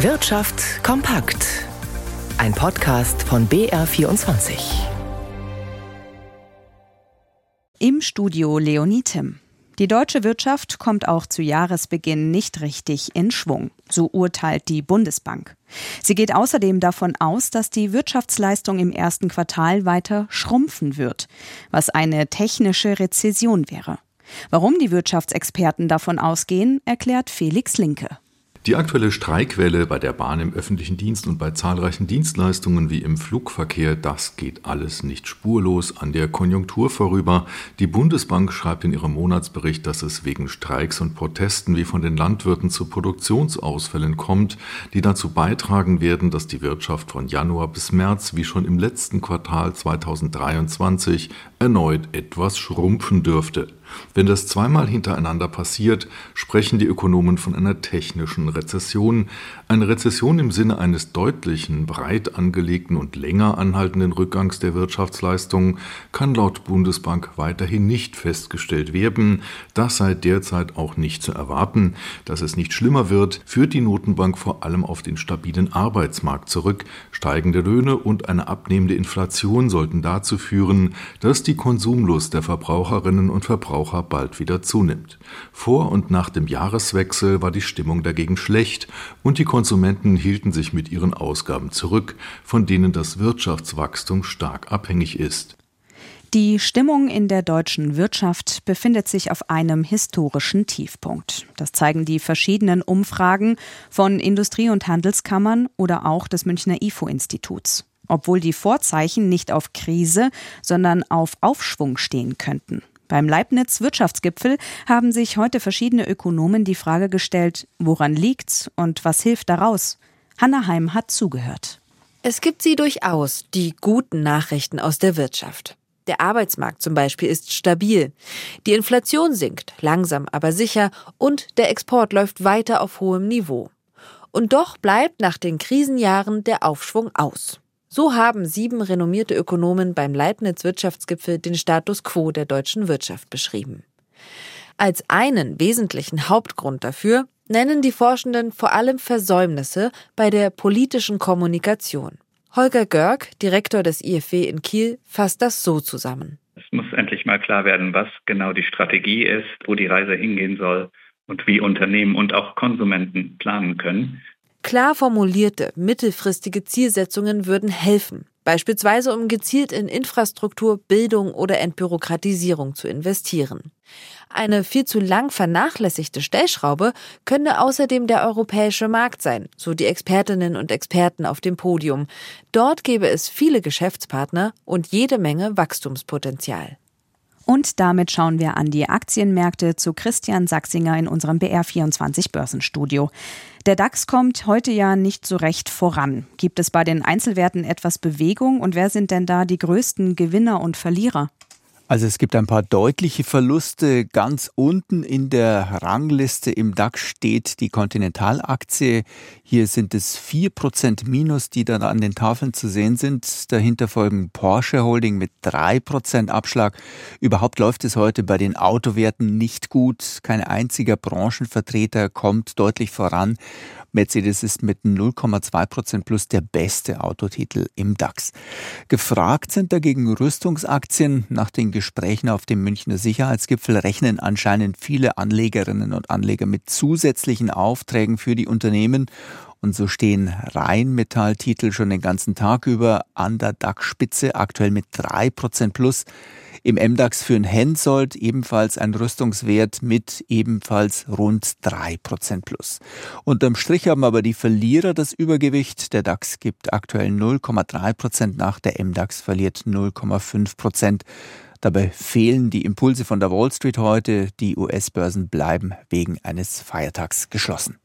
Wirtschaft kompakt. Ein Podcast von BR24. Im Studio Leonie Tim. Die deutsche Wirtschaft kommt auch zu Jahresbeginn nicht richtig in Schwung, so urteilt die Bundesbank. Sie geht außerdem davon aus, dass die Wirtschaftsleistung im ersten Quartal weiter schrumpfen wird, was eine technische Rezession wäre. Warum die Wirtschaftsexperten davon ausgehen, erklärt Felix Linke. Die aktuelle Streikwelle bei der Bahn im öffentlichen Dienst und bei zahlreichen Dienstleistungen wie im Flugverkehr, das geht alles nicht spurlos an der Konjunktur vorüber. Die Bundesbank schreibt in ihrem Monatsbericht, dass es wegen Streiks und Protesten wie von den Landwirten zu Produktionsausfällen kommt, die dazu beitragen werden, dass die Wirtschaft von Januar bis März wie schon im letzten Quartal 2023 erneut etwas schrumpfen dürfte. Wenn das zweimal hintereinander passiert, sprechen die Ökonomen von einer technischen Rezession. Eine Rezession im Sinne eines deutlichen, breit angelegten und länger anhaltenden Rückgangs der Wirtschaftsleistung kann laut Bundesbank weiterhin nicht festgestellt werden. Das sei derzeit auch nicht zu erwarten. Dass es nicht schlimmer wird, führt die Notenbank vor allem auf den stabilen Arbeitsmarkt zurück. Steigende Löhne und eine abnehmende Inflation sollten dazu führen, dass die Konsumlust der Verbraucherinnen und Verbraucher bald wieder zunimmt. Vor und nach dem Jahreswechsel war die Stimmung dagegen schlecht und die Konsumenten hielten sich mit ihren Ausgaben zurück, von denen das Wirtschaftswachstum stark abhängig ist. Die Stimmung in der deutschen Wirtschaft befindet sich auf einem historischen Tiefpunkt. Das zeigen die verschiedenen Umfragen von Industrie- und Handelskammern oder auch des Münchner IFO-Instituts obwohl die Vorzeichen nicht auf Krise, sondern auf Aufschwung stehen könnten. Beim Leibniz Wirtschaftsgipfel haben sich heute verschiedene Ökonomen die Frage gestellt, woran liegt's und was hilft daraus? Hanna Heim hat zugehört. Es gibt sie durchaus, die guten Nachrichten aus der Wirtschaft. Der Arbeitsmarkt zum Beispiel ist stabil. Die Inflation sinkt, langsam aber sicher, und der Export läuft weiter auf hohem Niveau. Und doch bleibt nach den Krisenjahren der Aufschwung aus. So haben sieben renommierte Ökonomen beim Leibniz Wirtschaftsgipfel den Status quo der deutschen Wirtschaft beschrieben. Als einen wesentlichen Hauptgrund dafür nennen die Forschenden vor allem Versäumnisse bei der politischen Kommunikation. Holger Görg, Direktor des IFW in Kiel, fasst das so zusammen. Es muss endlich mal klar werden, was genau die Strategie ist, wo die Reise hingehen soll und wie Unternehmen und auch Konsumenten planen können. Klar formulierte mittelfristige Zielsetzungen würden helfen, beispielsweise um gezielt in Infrastruktur, Bildung oder Entbürokratisierung zu investieren. Eine viel zu lang vernachlässigte Stellschraube könne außerdem der europäische Markt sein, so die Expertinnen und Experten auf dem Podium. Dort gäbe es viele Geschäftspartner und jede Menge Wachstumspotenzial. Und damit schauen wir an die Aktienmärkte zu Christian Sachsinger in unserem BR24 Börsenstudio. Der DAX kommt heute ja nicht so recht voran. Gibt es bei den Einzelwerten etwas Bewegung und wer sind denn da die größten Gewinner und Verlierer? Also es gibt ein paar deutliche Verluste. Ganz unten in der Rangliste im DAX steht die Continental-Aktie. Hier sind es vier Prozent Minus, die dann an den Tafeln zu sehen sind. Dahinter folgen Porsche Holding mit drei Prozent Abschlag. Überhaupt läuft es heute bei den Autowerten nicht gut. Kein einziger Branchenvertreter kommt deutlich voran. Mercedes ist mit 0,2 Prozent plus der beste Autotitel im DAX. Gefragt sind dagegen Rüstungsaktien. Nach den Gesprächen auf dem Münchner Sicherheitsgipfel rechnen anscheinend viele Anlegerinnen und Anleger mit zusätzlichen Aufträgen für die Unternehmen und so stehen Rheinmetall-Titel schon den ganzen Tag über an der DAX-Spitze, aktuell mit 3% plus. Im MDAX führen Hensoldt ebenfalls ein Rüstungswert mit ebenfalls rund 3% plus. Unterm Strich haben aber die Verlierer das Übergewicht. Der DAX gibt aktuell 0,3% nach, der MDAX verliert 0,5%. Dabei fehlen die Impulse von der Wall Street heute. Die US-Börsen bleiben wegen eines Feiertags geschlossen.